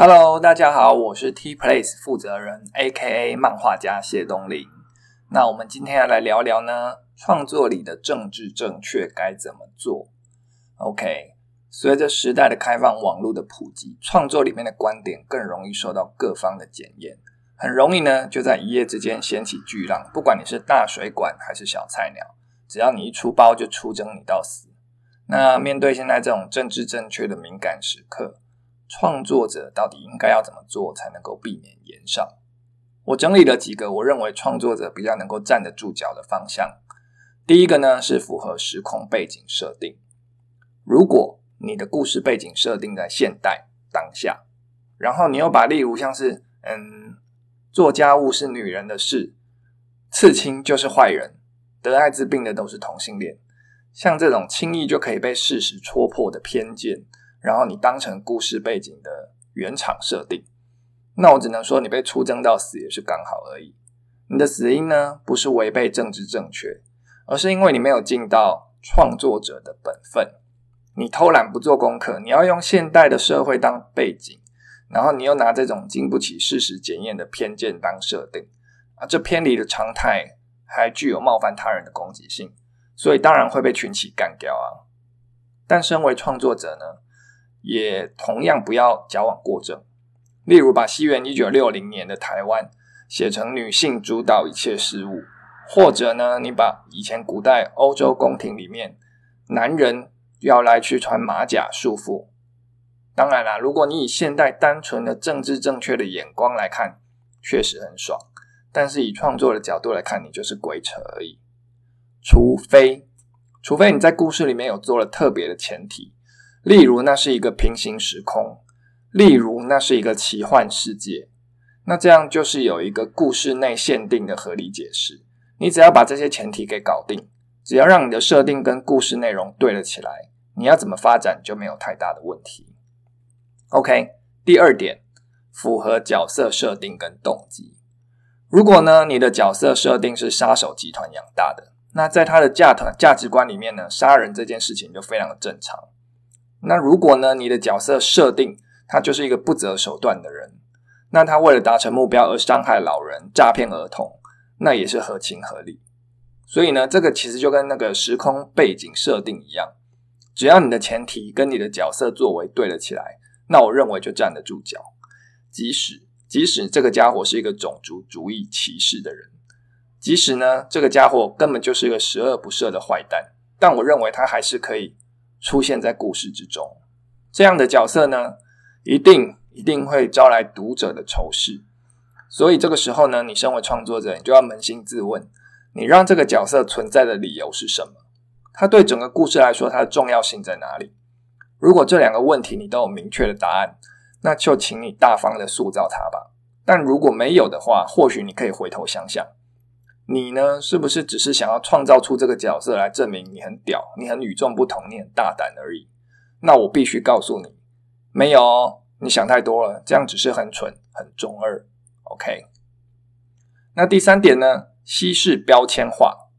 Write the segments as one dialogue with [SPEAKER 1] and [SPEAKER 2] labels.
[SPEAKER 1] Hello，大家好，我是 T Place 负责人，A.K.A 漫画家谢东林。那我们今天要来聊聊呢，创作里的政治正确该怎么做？OK，随着时代的开放，网络的普及，创作里面的观点更容易受到各方的检验，很容易呢就在一夜之间掀起巨浪。不管你是大水管还是小菜鸟，只要你一出包，就出征你到死。那面对现在这种政治正确的敏感时刻，创作者到底应该要怎么做才能够避免延上？我整理了几个我认为创作者比较能够站得住脚的方向。第一个呢是符合时空背景设定。如果你的故事背景设定在现代当下，然后你又把例如像是嗯做家务是女人的事，刺青就是坏人，得艾滋病的都是同性恋，像这种轻易就可以被事实戳破的偏见。然后你当成故事背景的原厂设定，那我只能说你被出征到死也是刚好而已。你的死因呢，不是违背政治正确，而是因为你没有尽到创作者的本分。你偷懒不做功课，你要用现代的社会当背景，然后你又拿这种经不起事实检验的偏见当设定啊，这偏离的常态还具有冒犯他人的攻击性，所以当然会被群起干掉啊。但身为创作者呢？也同样不要矫枉过正，例如把西元一九六零年的台湾写成女性主导一切事物，或者呢，你把以前古代欧洲宫廷里面男人要来去穿马甲束缚。当然啦，如果你以现代单纯的政治正确的眼光来看，确实很爽，但是以创作的角度来看，你就是鬼扯而已。除非，除非你在故事里面有做了特别的前提。例如，那是一个平行时空；例如，那是一个奇幻世界。那这样就是有一个故事内限定的合理解释。你只要把这些前提给搞定，只要让你的设定跟故事内容对了起来，你要怎么发展就没有太大的问题。OK，第二点，符合角色设定跟动机。如果呢，你的角色设定是杀手集团养大的，那在他的价团价值观里面呢，杀人这件事情就非常的正常。那如果呢？你的角色设定他就是一个不择手段的人，那他为了达成目标而伤害老人、诈骗儿童，那也是合情合理。所以呢，这个其实就跟那个时空背景设定一样，只要你的前提跟你的角色作为对了起来，那我认为就站得住脚。即使即使这个家伙是一个种族主义歧视的人，即使呢这个家伙根本就是一个十恶不赦的坏蛋，但我认为他还是可以。出现在故事之中，这样的角色呢，一定一定会招来读者的仇视。所以这个时候呢，你身为创作者，你就要扪心自问：你让这个角色存在的理由是什么？他对整个故事来说，它的重要性在哪里？如果这两个问题你都有明确的答案，那就请你大方的塑造它吧。但如果没有的话，或许你可以回头想想。你呢？是不是只是想要创造出这个角色来证明你很屌，你很与众不同，你很大胆而已？那我必须告诉你，没有，你想太多了，这样只是很蠢、很中二。OK。那第三点呢？稀释标签化。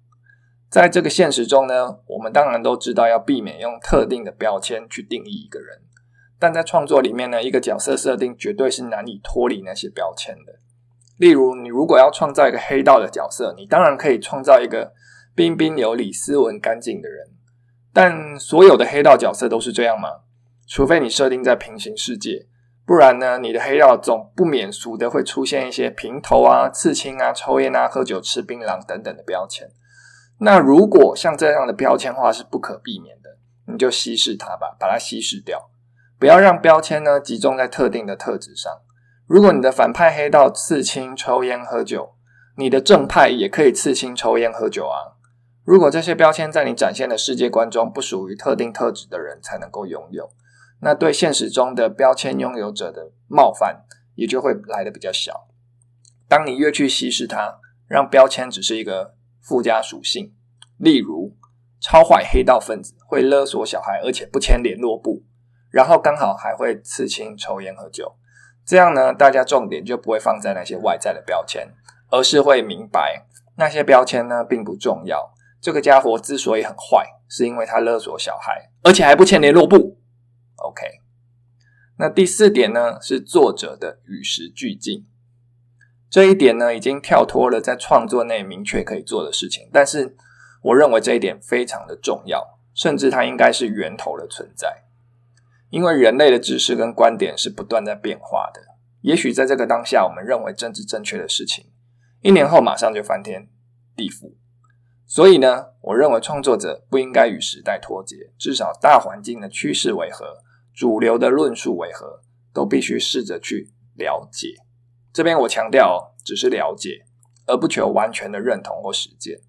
[SPEAKER 1] 在这个现实中呢，我们当然都知道要避免用特定的标签去定义一个人，但在创作里面呢，一个角色设定绝对是难以脱离那些标签的。例如，你如果要创造一个黑道的角色，你当然可以创造一个彬彬有礼、斯文干净的人。但所有的黑道角色都是这样吗？除非你设定在平行世界，不然呢，你的黑道总不免俗的会出现一些平头啊、刺青啊、抽烟啊、喝酒、吃槟榔等等的标签。那如果像这样的标签化是不可避免的，你就稀释它吧，把它稀释掉，不要让标签呢集中在特定的特质上。如果你的反派黑道刺青、抽烟、喝酒，你的正派也可以刺青、抽烟、喝酒啊。如果这些标签在你展现的世界观中不属于特定特质的人才能够拥有，那对现实中的标签拥有者的冒犯也就会来的比较小。当你越去稀释它，让标签只是一个附加属性，例如超坏黑道分子会勒索小孩，而且不签联络簿，然后刚好还会刺青、抽烟、喝酒。这样呢，大家重点就不会放在那些外在的标签，而是会明白那些标签呢并不重要。这个家伙之所以很坏，是因为他勒索小孩，而且还不签联络簿。OK，那第四点呢，是作者的与时俱进。这一点呢，已经跳脱了在创作内明确可以做的事情，但是我认为这一点非常的重要，甚至它应该是源头的存在。因为人类的知识跟观点是不断在变化的，也许在这个当下，我们认为政治正确的事情，一年后马上就翻天地覆。所以呢，我认为创作者不应该与时代脱节，至少大环境的趋势为何，主流的论述为何，都必须试着去了解。这边我强调，只是了解，而不求完全的认同或实践，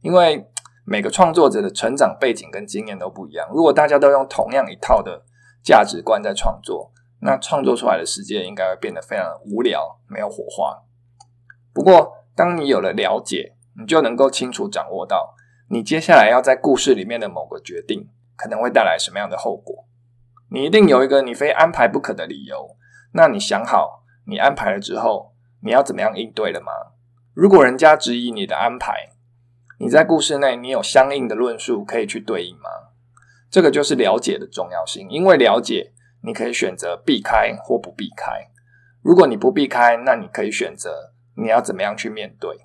[SPEAKER 1] 因为每个创作者的成长背景跟经验都不一样。如果大家都用同样一套的价值观在创作，那创作出来的世界应该会变得非常无聊，没有火花。不过，当你有了了解，你就能够清楚掌握到，你接下来要在故事里面的某个决定，可能会带来什么样的后果。你一定有一个你非安排不可的理由。那你想好，你安排了之后，你要怎么样应对了吗？如果人家质疑你的安排，你在故事内你有相应的论述可以去对应吗？这个就是了解的重要性，因为了解，你可以选择避开或不避开。如果你不避开，那你可以选择你要怎么样去面对，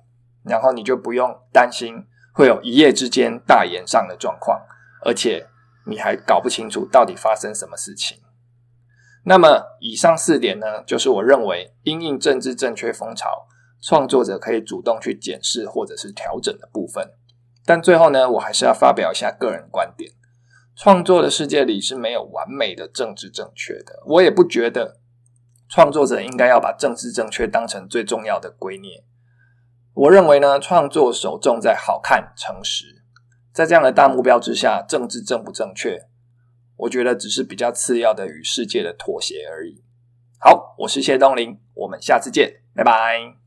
[SPEAKER 1] 然后你就不用担心会有一夜之间大言上的状况，而且你还搞不清楚到底发生什么事情。那么以上四点呢，就是我认为因应政治正确风潮，创作者可以主动去检视或者是调整的部分。但最后呢，我还是要发表一下个人观点。创作的世界里是没有完美的政治正确的，我也不觉得创作者应该要把政治正确当成最重要的圭臬。我认为呢，创作首重在好看、诚实，在这样的大目标之下，政治正不正确，我觉得只是比较次要的与世界的妥协而已。好，我是谢东林，我们下次见，拜拜。